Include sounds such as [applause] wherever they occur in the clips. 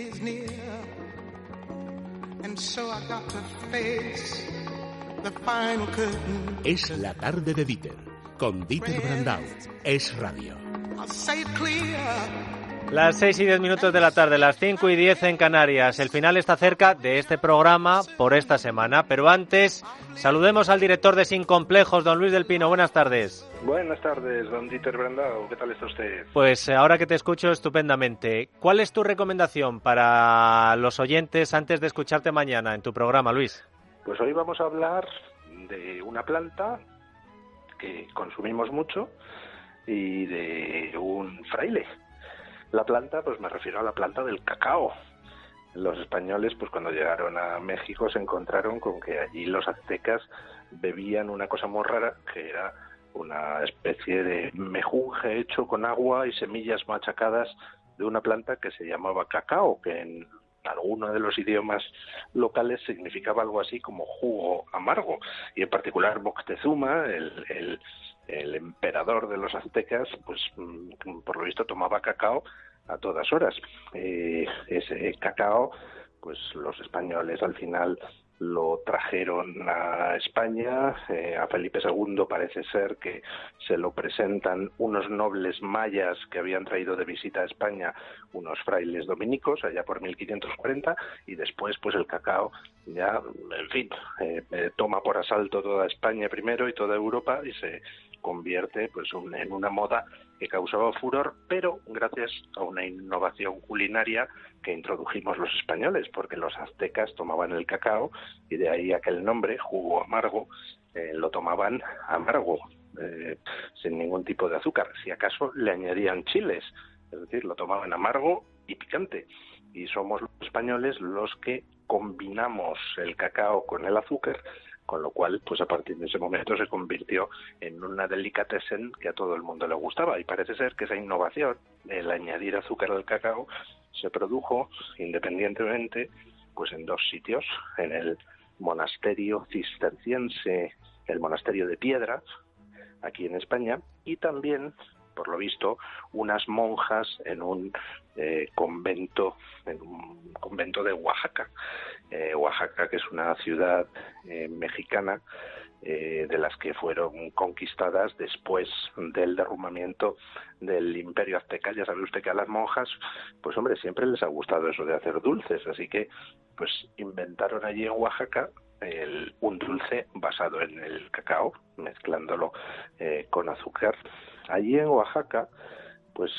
is near. And so I got to face the final curtain. Es la tarde de Dieter, con Dieter Brandau. Es radio. I'll say it clear. Las 6 y 10 minutos de la tarde, las 5 y 10 en Canarias. El final está cerca de este programa por esta semana, pero antes saludemos al director de Sin Complejos, don Luis del Pino. Buenas tardes. Buenas tardes, don Dieter Brandao. ¿Qué tal está usted? Pues eh, ahora que te escucho estupendamente. ¿Cuál es tu recomendación para los oyentes antes de escucharte mañana en tu programa, Luis? Pues hoy vamos a hablar de una planta que consumimos mucho y de un fraile la planta, pues me refiero a la planta del cacao. Los españoles, pues cuando llegaron a México se encontraron con que allí los aztecas bebían una cosa muy rara, que era una especie de mejunje hecho con agua y semillas machacadas de una planta que se llamaba cacao, que en alguno de los idiomas locales significaba algo así como jugo amargo. Y en particular Moctezuma, el, el el emperador de los aztecas, pues mm, por lo visto tomaba cacao a todas horas. Eh, ese cacao, pues los españoles al final lo trajeron a España. Eh, a Felipe II parece ser que se lo presentan unos nobles mayas que habían traído de visita a España unos frailes dominicos allá por 1540 y después pues el cacao ya, en fin, eh, toma por asalto toda España primero y toda Europa y se convierte pues en una moda que causaba furor, pero gracias a una innovación culinaria que introdujimos los españoles, porque los aztecas tomaban el cacao y de ahí aquel nombre, jugo amargo, eh, lo tomaban amargo, eh, sin ningún tipo de azúcar. Si acaso le añadían chiles, es decir, lo tomaban amargo y picante. Y somos los españoles los que combinamos el cacao con el azúcar con lo cual, pues a partir de ese momento se convirtió en una delicatessen que a todo el mundo le gustaba. Y parece ser que esa innovación, el añadir azúcar al cacao, se produjo independientemente pues en dos sitios, en el monasterio cisterciense, el monasterio de Piedras, aquí en España, y también por lo visto, unas monjas en un eh, convento, en un convento de Oaxaca. Eh, Oaxaca, que es una ciudad eh, mexicana de las que fueron conquistadas después del derrumbamiento del imperio azteca. Ya sabe usted que a las monjas, pues hombre, siempre les ha gustado eso de hacer dulces, así que pues inventaron allí en Oaxaca un dulce basado en el cacao, mezclándolo con azúcar allí en Oaxaca, pues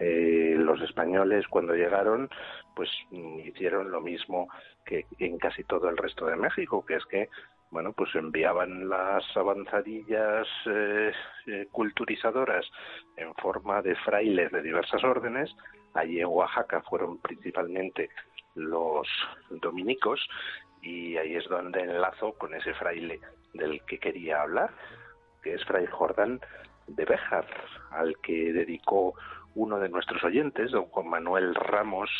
eh, los españoles cuando llegaron, pues hicieron lo mismo que en casi todo el resto de México, que es que bueno, pues enviaban las avanzadillas eh, eh, culturizadoras en forma de frailes de diversas órdenes. Allí en Oaxaca fueron principalmente los dominicos y ahí es donde enlazo con ese fraile del que quería hablar, que es Fray Jordán de Béjar, al que dedicó uno de nuestros oyentes, don Juan Manuel Ramos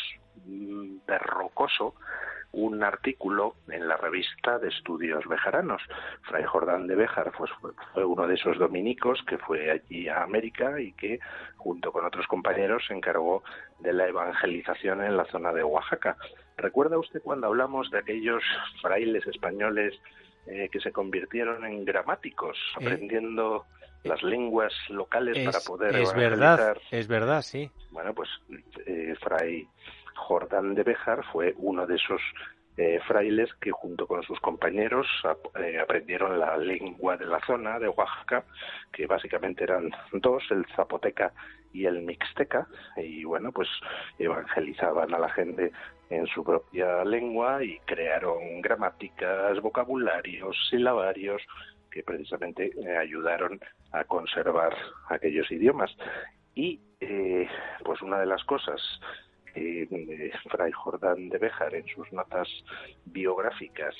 Berrocoso, un artículo en la revista de estudios bejaranos. Fray Jordán de Béjar fue, fue, uno de esos dominicos que fue allí a América y que, junto con otros compañeros, se encargó de la evangelización en la zona de Oaxaca. ¿Recuerda usted cuando hablamos de aquellos frailes españoles eh, que se convirtieron en gramáticos, eh, aprendiendo las lenguas locales para poder es verdad es verdad sí. Bueno pues eh, fray Jordán de Bejar fue uno de esos eh, frailes que junto con sus compañeros eh, aprendieron la lengua de la zona de Oaxaca, que básicamente eran dos, el zapoteca y el mixteca, y bueno, pues evangelizaban a la gente en su propia lengua y crearon gramáticas, vocabularios, silabarios, que precisamente eh, ayudaron a conservar aquellos idiomas. Y eh, pues una de las cosas que eh, Fray Jordán de Béjar en sus notas biográficas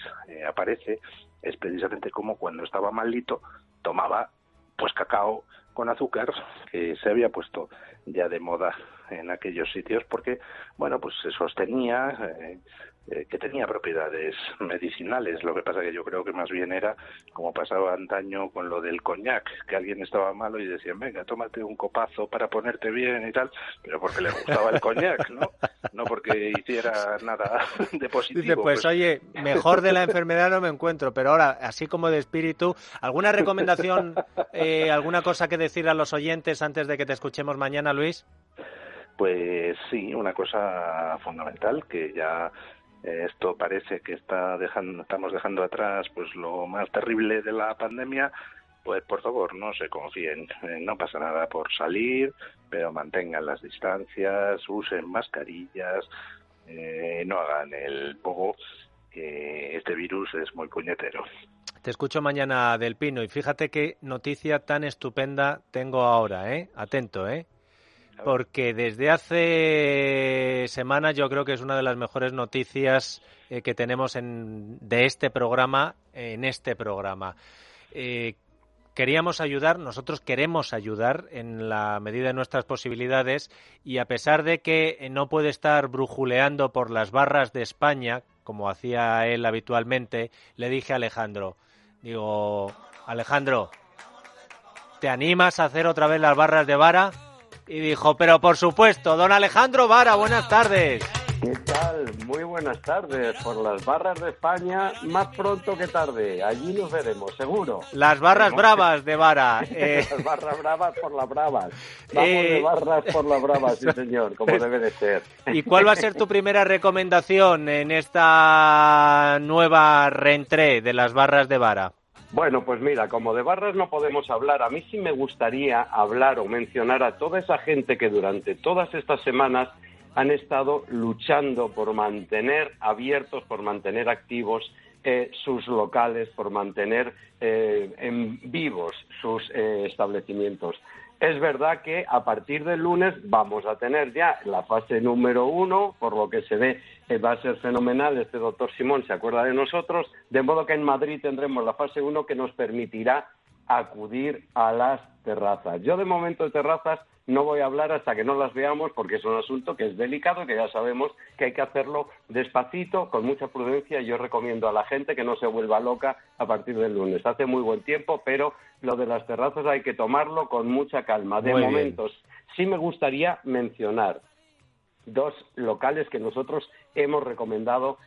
aparece es precisamente como cuando estaba maldito tomaba pues cacao con azúcar que se había puesto ya de moda en aquellos sitios porque, bueno, pues se sostenía eh, eh, que tenía propiedades medicinales. Lo que pasa que yo creo que más bien era como pasaba antaño con lo del coñac, que alguien estaba malo y decían, venga, tómate un copazo para ponerte bien y tal, pero porque le gustaba el coñac, ¿no? No porque hiciera nada [laughs] de positivo. Dice, pues, pues, oye, mejor de la enfermedad no me encuentro, pero ahora, así como de espíritu, ¿alguna recomendación, eh, alguna cosa que decir a los oyentes antes de que te escuchemos mañana, Luis? Pues sí, una cosa fundamental que ya esto parece que está dejando, estamos dejando atrás pues lo más terrible de la pandemia, pues por favor no se confíen, eh, no pasa nada por salir, pero mantengan las distancias, usen mascarillas, eh, no hagan el poco, que este virus es muy puñetero. Te escucho mañana del Pino y fíjate qué noticia tan estupenda tengo ahora, ¿eh? Atento, ¿eh? Porque desde hace semanas yo creo que es una de las mejores noticias eh, que tenemos en, de este programa en este programa. Eh, queríamos ayudar, nosotros queremos ayudar en la medida de nuestras posibilidades y a pesar de que no puede estar brujuleando por las barras de España, como hacía él habitualmente, le dije a Alejandro, digo, Alejandro, ¿te animas a hacer otra vez las barras de vara? Y dijo, pero por supuesto, don Alejandro Vara, buenas tardes. ¿Qué tal? Muy buenas tardes. Por las barras de España, más pronto que tarde. Allí nos veremos, seguro. Las barras bravas de Vara. [laughs] Eh. las barras bravas por las bravas. Vamos de eh. barras por las bravas, sí señor, como debe de ser. ¿Y cuál va a ser tu primera recomendación en esta nueva reentré de las barras de Vara? Bueno, pues mira, como de barras no podemos hablar, a mí sí me gustaría hablar o mencionar a toda esa gente que durante todas estas semanas han estado luchando por mantener abiertos, por mantener activos eh, sus locales, por mantener eh, en vivos sus eh, establecimientos. Es verdad que a partir del lunes vamos a tener ya la fase número uno, por lo que se ve va a ser fenomenal. Este doctor Simón se acuerda de nosotros, de modo que en Madrid tendremos la fase uno que nos permitirá acudir a las terrazas. Yo de momento de terrazas no voy a hablar hasta que no las veamos porque es un asunto que es delicado, que ya sabemos que hay que hacerlo despacito, con mucha prudencia y yo recomiendo a la gente que no se vuelva loca a partir del lunes. Hace muy buen tiempo, pero lo de las terrazas hay que tomarlo con mucha calma. De momentos, sí me gustaría mencionar dos locales que nosotros hemos recomendado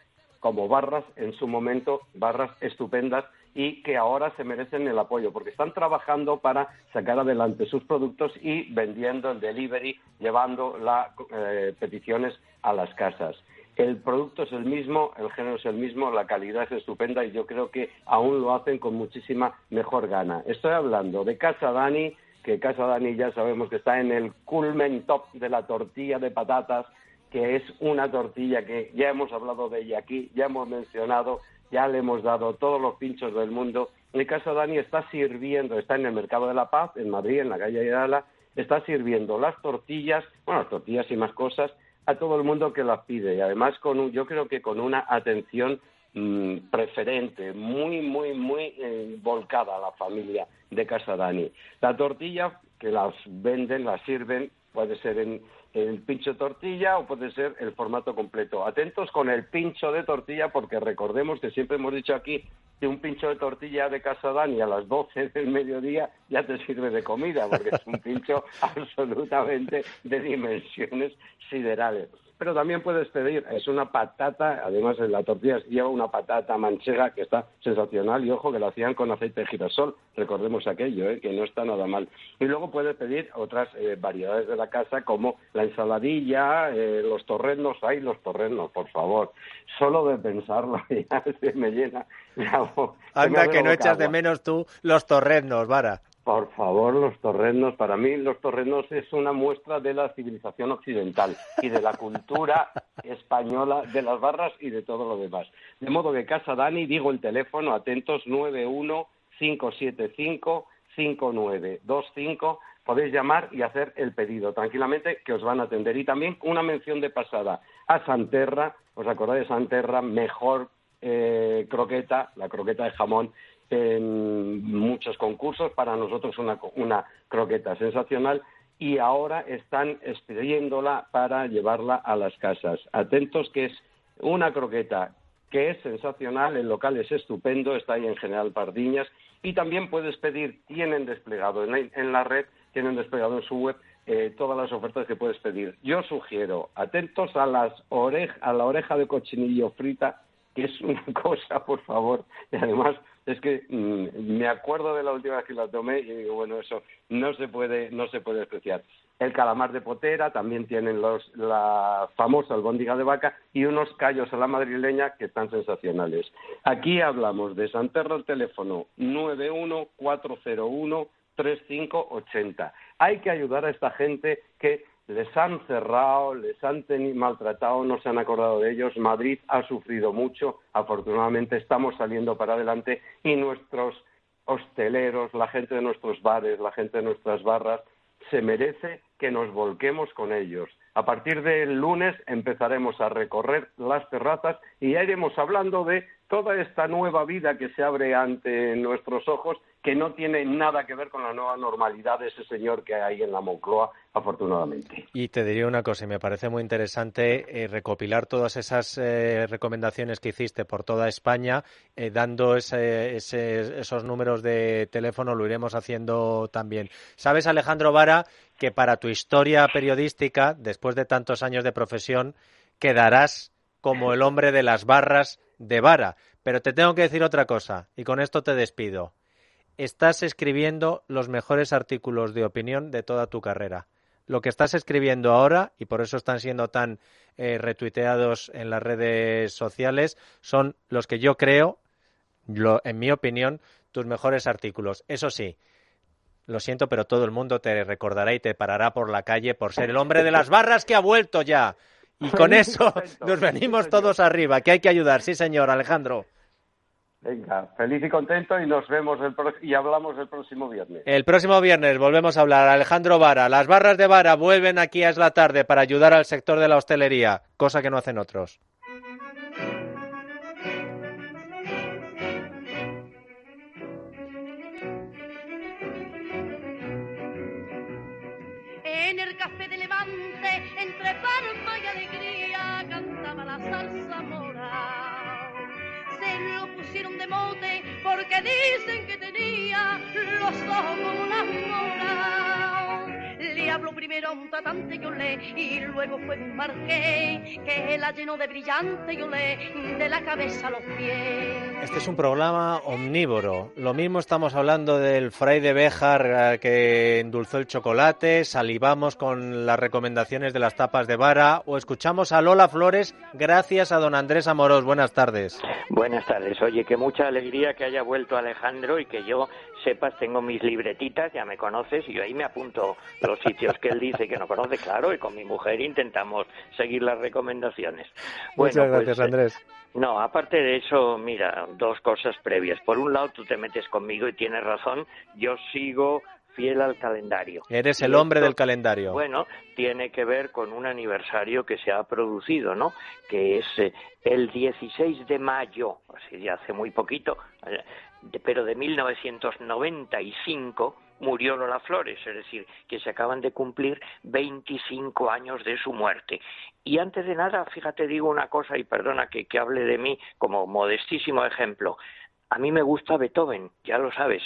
como barras en su momento, barras estupendas y que ahora se merecen el apoyo porque están trabajando para sacar adelante sus productos y vendiendo el delivery, llevando las eh, peticiones a las casas. El producto es el mismo, el género es el mismo, la calidad es estupenda y yo creo que aún lo hacen con muchísima mejor gana. Estoy hablando de Casa Dani, que Casa Dani ya sabemos que está en el culmen top de la tortilla de patatas, que es una tortilla que ya hemos hablado de ella aquí, ya hemos mencionado ya le hemos dado todos los pinchos del mundo. En el Dani está sirviendo, está en el Mercado de la Paz, en Madrid, en la calle Ayala, está sirviendo las tortillas, bueno, las tortillas y más cosas, a todo el mundo que las pide. Y además, con yo creo que con una atención mm, preferente, muy, muy, muy eh, volcada a la familia de Casa Dani. La tortilla que las venden, las sirven, puede ser en, el pincho de tortilla o puede ser el formato completo. Atentos con el pincho de tortilla porque recordemos que siempre hemos dicho aquí que un pincho de tortilla de Casa Dani a las 12 del mediodía ya te sirve de comida porque es un pincho [laughs] absolutamente de dimensiones siderales pero también puedes pedir, es una patata, además en la tortilla lleva una patata manchega que está sensacional y ojo que lo hacían con aceite de girasol, recordemos aquello, ¿eh? que no está nada mal. Y luego puedes pedir otras eh, variedades de la casa como la ensaladilla, eh, los torrenos, hay los torrenos, por favor, solo de pensarlo [laughs] ya se me llena la boca. Anda que no echas de menos tú los torrenos, Vara. Por favor, los torrenos. Para mí, los torrenos es una muestra de la civilización occidental y de la cultura [laughs] española de las barras y de todo lo demás. De modo que Casa Dani, digo el teléfono, atentos, 915755925. Podéis llamar y hacer el pedido tranquilamente que os van a atender. Y también una mención de pasada a Santerra. ¿Os acordáis de Santerra? Mejor eh, croqueta, la croqueta de jamón en muchos concursos, para nosotros una, una croqueta sensacional y ahora están expidiéndola para llevarla a las casas. Atentos que es una croqueta que es sensacional, el local es estupendo, está ahí en General Pardiñas y también puedes pedir, tienen desplegado en la, red, tienen desplegado en su web eh, todas las ofertas que puedes pedir. Yo sugiero, atentos a, las a la oreja de cochinillo frita, que es una [laughs] cosa, por favor, y además es que mm, me acuerdo de la última vez que la tomé y digo, bueno, eso no se puede, no se puede despreciar. El calamar de potera, también tienen los, la famosa albóndiga de vaca y unos callos a la madrileña que están sensacionales. Aquí hablamos de Santerro, el teléfono 914013580. Hay que ayudar a esta gente que les han cerrado, les han maltratado, no se han acordado de ellos. Madrid ha sufrido mucho, afortunadamente estamos saliendo para adelante y nuestros hosteleros, la gente de nuestros bares, la gente de nuestras barras, se merece que nos volquemos con ellos. A partir del lunes empezaremos a recorrer las terrazas y ya iremos hablando de toda esta nueva vida que se abre ante nuestros ojos que no tiene nada que ver con la nueva normalidad de ese señor que hay en la Moncloa, afortunadamente. Y te diría una cosa, y me parece muy interesante eh, recopilar todas esas eh, recomendaciones que hiciste por toda España, eh, dando esos números de teléfono, lo iremos haciendo también. Sabes, Alejandro Vara, que para tu historia periodística, después de tantos años de profesión, quedarás como el hombre de las barras de Vara. Pero te tengo que decir otra cosa, y con esto te despido estás escribiendo los mejores artículos de opinión de toda tu carrera. Lo que estás escribiendo ahora, y por eso están siendo tan eh, retuiteados en las redes sociales, son los que yo creo, en mi opinión, tus mejores artículos. Eso sí, lo siento, pero todo el mundo te recordará y te parará por la calle por ser el hombre de las barras que ha vuelto ya. Y con [laughs] eso nos venimos todos arriba, que hay que ayudar. Sí, señor Alejandro. Venga, feliz y contento y nos vemos el y hablamos el próximo viernes. El próximo viernes volvemos a hablar. Alejandro Vara, las barras de Vara vuelven aquí a Es la Tarde para ayudar al sector de la hostelería, cosa que no hacen otros. Tratante y luego fue un marqués que la llenó de brillante y olé de la cabeza a los pies. Este es un programa omnívoro. Lo mismo estamos hablando del fray de Béjar que endulzó el chocolate, salivamos con las recomendaciones de las tapas de vara o escuchamos a Lola Flores gracias a don Andrés Amorós. Buenas tardes. Buenas tardes. Oye, que mucha alegría que haya vuelto Alejandro y que yo sepas, tengo mis libretitas, ya me conoces, y yo ahí me apunto los sitios que él dice que no conoce, claro, y con mi mujer intentamos seguir las recomendaciones. Muchas gracias, pues, Andrés. No, aparte de eso, mira, dos cosas previas. Por un lado, tú te metes conmigo y tienes razón, yo sigo fiel al calendario. Eres el hombre del calendario. Bueno, tiene que ver con un aniversario que se ha producido, ¿no? Que es eh, el 16 de mayo, así de hace muy poquito, pero de 1995 murió Lola Flores, es decir, que se acaban de cumplir 25 años de su muerte. Y antes de nada, fíjate, digo una cosa y perdona que, que hable de mí como modestísimo ejemplo. A mí me gusta Beethoven, ya lo sabes,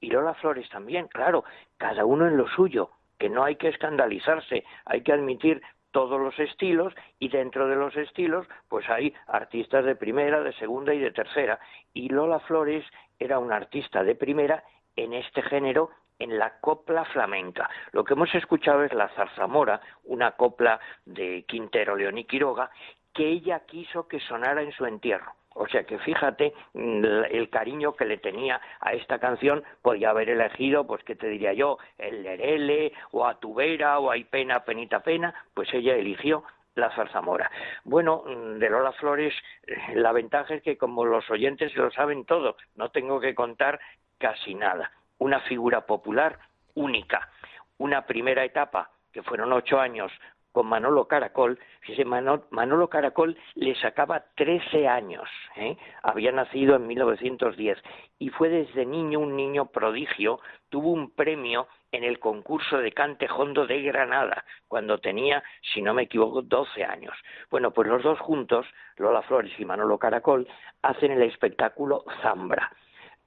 y Lola Flores también, claro, cada uno en lo suyo, que no hay que escandalizarse, hay que admitir todos los estilos y dentro de los estilos pues hay artistas de primera, de segunda y de tercera y Lola Flores era una artista de primera en este género en la copla flamenca. Lo que hemos escuchado es la zarzamora, una copla de Quintero León y Quiroga, que ella quiso que sonara en su entierro. O sea que fíjate mm, el cariño que le tenía a esta canción, podía haber elegido, pues qué te diría yo, el Lerele, o a Tubera, o Hay pena, penita pena, pues ella eligió la zarzamora. Bueno, mm, de Lola Flores, [laughs] la ventaja es que como los oyentes lo saben todo, no tengo que contar casi nada una figura popular única. Una primera etapa, que fueron ocho años, con Manolo Caracol, fíjese, Manolo Caracol le sacaba 13 años, ¿eh? había nacido en 1910 y fue desde niño un niño prodigio, tuvo un premio en el concurso de cante hondo de Granada, cuando tenía, si no me equivoco, 12 años. Bueno, pues los dos juntos, Lola Flores y Manolo Caracol, hacen el espectáculo Zambra.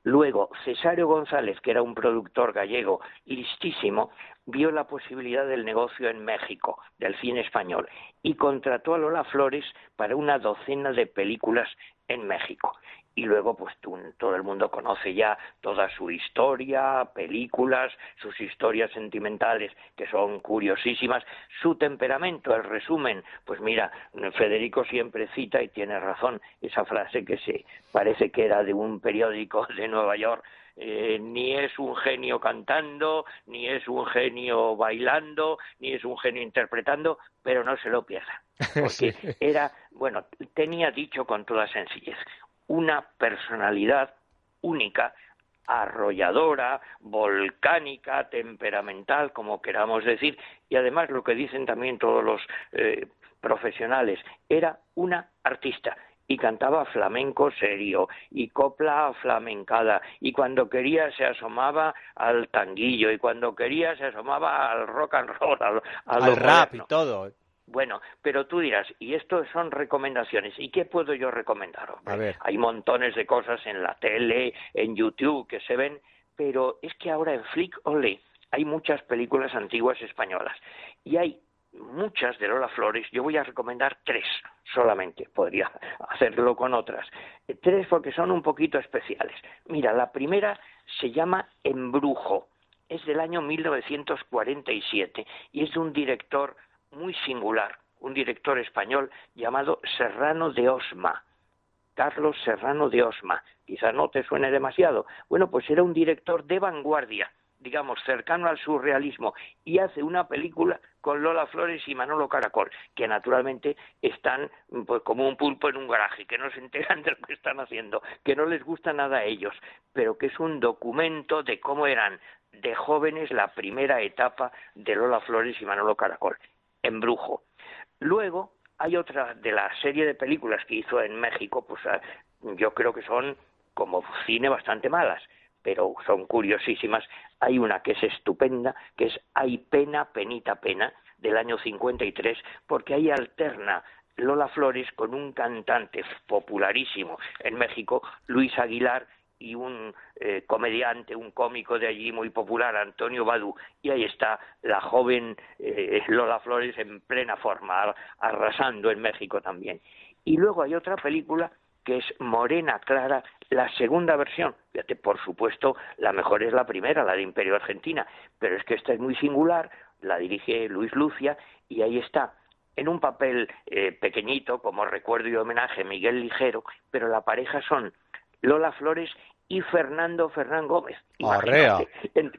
Luego, Cesario González, que era un productor gallego listísimo, vio la posibilidad del negocio en México, del cine español, y contrató a Lola Flores para una docena de películas en México y luego pues todo el mundo conoce ya toda su historia, películas, sus historias sentimentales que son curiosísimas, su temperamento, el resumen, pues mira, Federico siempre cita y tiene razón esa frase que se parece que era de un periódico [laughs] de Nueva York eh, ni es un genio cantando, ni es un genio bailando, ni es un genio interpretando, pero no se lo pierda. [laughs] Porque era, bueno, tenía dicho con toda sencillez, una personalidad única, arrolladora, volcánica, temperamental, como queramos decir, y además lo que dicen también todos los eh, profesionales, era una artista y cantaba flamenco serio y copla flamencada y cuando quería se asomaba al tanguillo y cuando quería se asomaba al rock and roll, al, rap y todo. Bueno, pero tú dirás, y esto son recomendaciones, ¿y qué puedo yo recomendar? Hay montones de cosas en la tele, en YouTube que se ven, pero es que ahora en Flick Ole hay muchas películas antiguas españolas y hay muchas de Lola Flores, yo voy a recomendar tres solamente, podría [laughs] hacerlo con otras. Eh, tres porque son un poquito especiales. Mira, la primera se llama Embrujo, es del año 1947 y es de un director muy singular, un director español llamado Serrano de Osma. Carlos Serrano de Osma. Quizás no te suene demasiado. Bueno, pues era un director de vanguardia, digamos, cercano al surrealismo, y hace una película con Lola Flores y Manolo Caracol, que naturalmente están pues como un pulpo en un garaje, que no se enteran de lo que están haciendo, que no les gusta nada a ellos, pero que es un documento de cómo eran de jóvenes la primera etapa de Lola Flores y Manolo Caracol. Embrujo. Luego hay otra de la serie de películas que hizo en México, pues ah, yo creo que son como cine bastante malas, pero son curiosísimas. Hay una que es estupenda, que es Hay pena, penita, pena, del año 53, porque ahí alterna Lola Flores con un cantante popularísimo en México, Luis Aguilar, y un eh, comediante, un cómico de allí muy popular, Antonio Badu, y ahí está la joven eh, Lola Flores en plena forma, arrasando en México también. Y luego hay otra película que es Morena Clara, la segunda versión. Fíjate, por supuesto, la mejor es la primera, la de Imperio Argentina, pero es que esta es muy singular, la dirige Luis Lucia, y ahí está en un papel eh, pequeñito, como recuerdo y homenaje, Miguel Ligero, pero la pareja son Lola Flores y Fernando Fernán Gómez.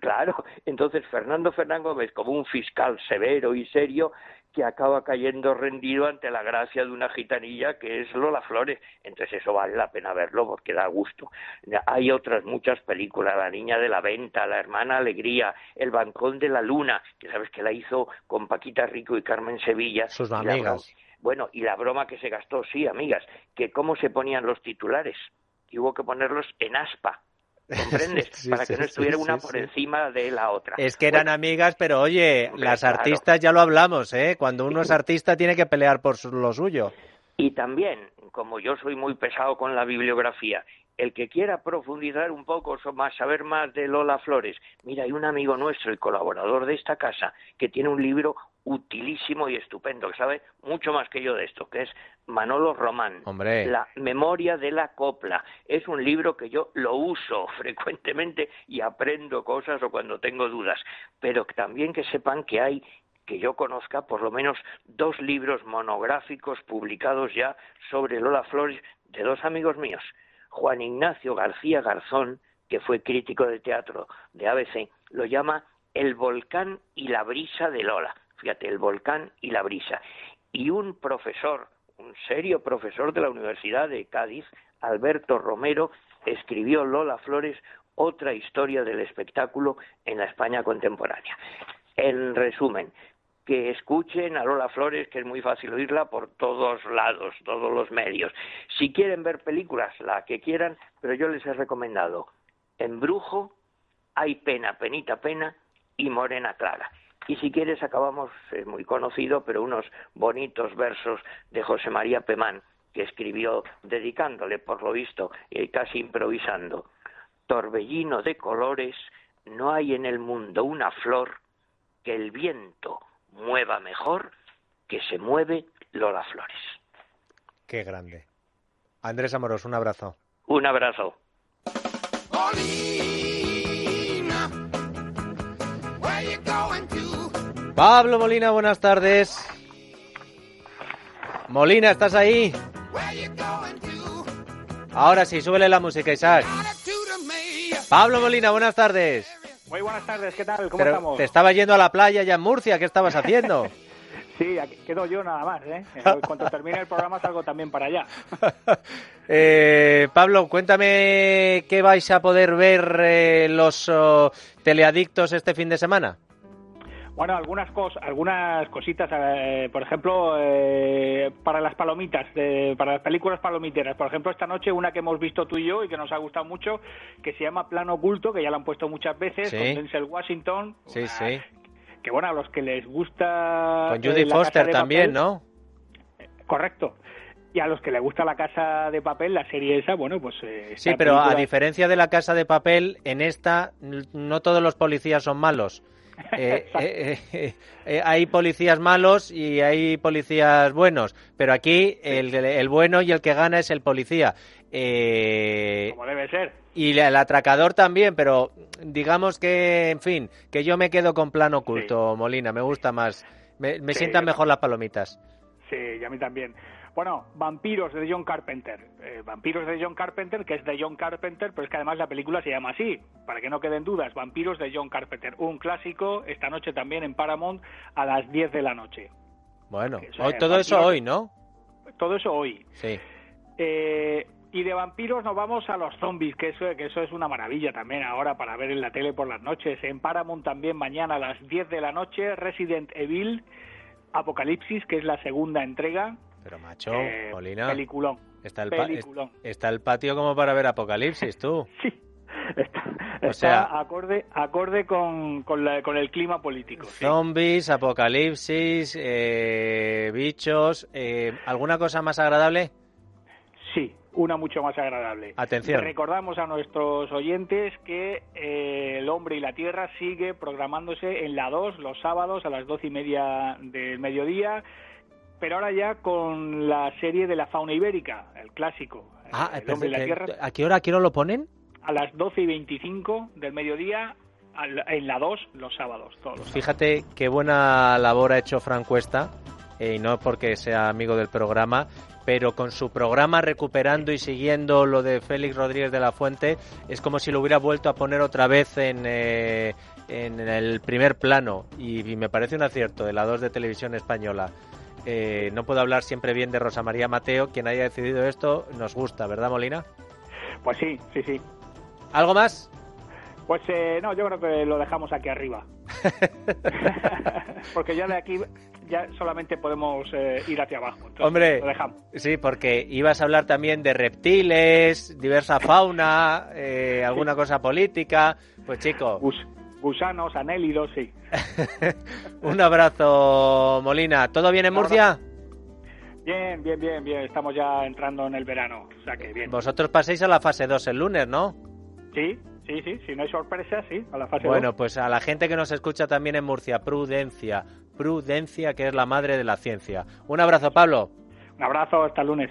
claro, entonces Fernando Fernán Gómez como un fiscal severo y serio que acaba cayendo rendido ante la gracia de una gitanilla que es Lola Flores. Entonces eso vale la pena verlo porque da gusto. Hay otras muchas películas, La Niña de la Venta, La Hermana Alegría, El Bancón de la Luna, que sabes que la hizo con Paquita Rico y Carmen Sevilla. Sus amigas. bueno, y la broma que se gastó, sí, amigas, que cómo se ponían los titulares y hubo que ponerlos en aspa. ¿Comprendes? [laughs] Para que no estuviera una por encima de la otra. Es que eran amigas, pero oye, las artistas ya lo hablamos, ¿eh? Cuando uno es artista tiene que pelear por lo suyo. Y también, como yo soy muy pesado con la bibliografía, el que quiera profundizar un poco más, saber más de Lola Flores, mira, hay un amigo nuestro, el colaborador de esta casa, que tiene un libro utilísimo y estupendo, que sabe mucho más que yo de esto, que es Manolo Román, La memoria de la copla. Es un libro que yo lo uso [laughs] frecuentemente y aprendo cosas o cuando tengo dudas, pero también que sepan que hay que yo conozca por lo menos dos libros monográficos publicados ya sobre Lola Flores de dos amigos míos, Juan Ignacio García Garzón, que fue crítico de teatro de ABC, lo llama El volcán y la brisa de Lola el volcán y la brisa. Y un profesor, un serio profesor de la Universidad de Cádiz, Alberto Romero, escribió Lola Flores otra historia del espectáculo en la España contemporánea. En resumen, que escuchen a Lola Flores, que es muy fácil oírla por todos lados, todos los medios. Si quieren ver películas, la que quieran, pero yo les he recomendado Embrujo, Hay pena, penita, pena y Morena Clara. Y si quieres acabamos, es muy conocido, pero unos bonitos versos de José María Pemán, que escribió dedicándole, por lo visto, y casi improvisando. Torbellino de colores, no hay en el mundo una flor que el viento mueva mejor que se mueve Lola Flores. Qué grande. Andrés Amoros, un abrazo. Un abrazo. Pablo Molina, buenas tardes. Molina, ¿estás ahí? Ahora sí, súbele la música, Isaac. Pablo Molina, buenas tardes. Muy buenas tardes, ¿qué tal? ¿Cómo Pero estamos? te estaba yendo a la playa ya en Murcia, ¿qué estabas haciendo? [laughs] Sí, aquí quedo yo nada más, ¿eh? Cuando termine el programa salgo también para allá. [laughs] Eh, Pablo, cuéntame qué vais a poder ver eh, los oh, teleadictos este fin de semana. Bueno, algunas cosas, algunas cositas, eh, por ejemplo, eh, para las palomitas, de- para las películas palomiteras. Por ejemplo, esta noche una que hemos visto tú y yo y que nos ha gustado mucho, que se llama Plano Oculto, que ya la han puesto muchas veces, Sí. con Denzel Washington. Sí, sí. Que bueno, a los que les gusta... Con eh, Judy Casa Foster también, Papel, ¿no? Correcto. Y a los que les gusta La Casa de Papel, la serie esa, bueno, pues... eh, Sí, pero a diferencia de la casa de papel, en esta no todos los policías son malos. [laughs] Eh, eh, eh, hay policías malos y hay policías buenos, pero aquí el, el bueno y el que gana es el policía. Eh, Como debe ser. y el atracador también, pero digamos que, en fin, que yo me quedo con plano oculto, Molina, me gusta más. Me, me Sí, sientan mejor las palomitas. Sí, y a mí también. Bueno, Vampiros de John Carpenter. Eh, Vampiros de John Carpenter, que es de John Carpenter, pero es que además la película se llama así, para que no queden dudas. Vampiros de John Carpenter. Un clásico, esta noche también en Paramount a las 10 de la noche. Bueno, hoy- todo eso hoy, ¿no? Todo eso hoy. Sí. Eh, y de vampiros nos vamos a los zombies, que eso, que eso es una maravilla también ahora para ver en la tele por las noches. En Paramount también mañana a las 10 de la noche, Resident Evil, Apocalipsis, que es la segunda entrega. Pero macho, Eh, Molina, Peliculón. está el, peliculón. es- está el patio como para ver Apocalipsis, tú. [laughs] Sí. Está, O sea- acorde, acorde con, con, la- con el clima político. sí. Zombies, apocalipsis, eh, bichos, eh, ¿alguna cosa más agradable? Sí, una mucho más agradable. Atención. Recordamos a nuestros oyentes que eh, El Hombre y la Tierra sigue programándose en la 2 los sábados a las doce y media del mediodía, pero ahora ya con la serie de la fauna ibérica, el clásico. Ah, El Hombre y la espérate, Tierra, ¿a qué hora, a qué hora lo ponen? a las doce y veinticinco del mediodía al- en la 2 los sábados, todos los sábados. Fíjate qué buena labor ha hecho Fran Cuesta, eh, y no porque sea amigo del programa, pero con su programa recuperando y siguiendo lo de Félix Rodríguez de la Fuente, es como si lo hubiera vuelto a poner otra vez en, eh, en el primer plano, y, y me parece un acierto de la 2 de Televisión Española. Eh, no puedo hablar siempre bien de Rosa María Mateo, quien haya decidido esto, nos gusta, ¿verdad, Molina? Pues sí, sí, sí. ¿Algo más? Pues eh, no, yo creo que lo dejamos aquí arriba. [laughs] Porque ya de aquí ya solamente podemos eh, ir hacia abajo. Entonces, Hombre, lo dejamos. sí, porque ibas a hablar también de reptiles, diversa fauna, eh, alguna cosa política. Pues chico, gusanos, anélidos, sí. [laughs] un abrazo, Molina. ¿Todo bien en Murcia? Bien, bien, bien, bien. Estamos ya entrando en el verano. O sea que bien. Vosotros paséis a la fase 2 el lunes, ¿no? Sí, sí, sí. Si no hay sorpresas, sí, a la fase Bueno, pues a la gente que nos escucha también en Murcia, prudencia, prudencia, que es la madre de la ciencia. Un abrazo, Pablo. Un abrazo, hasta el lunes.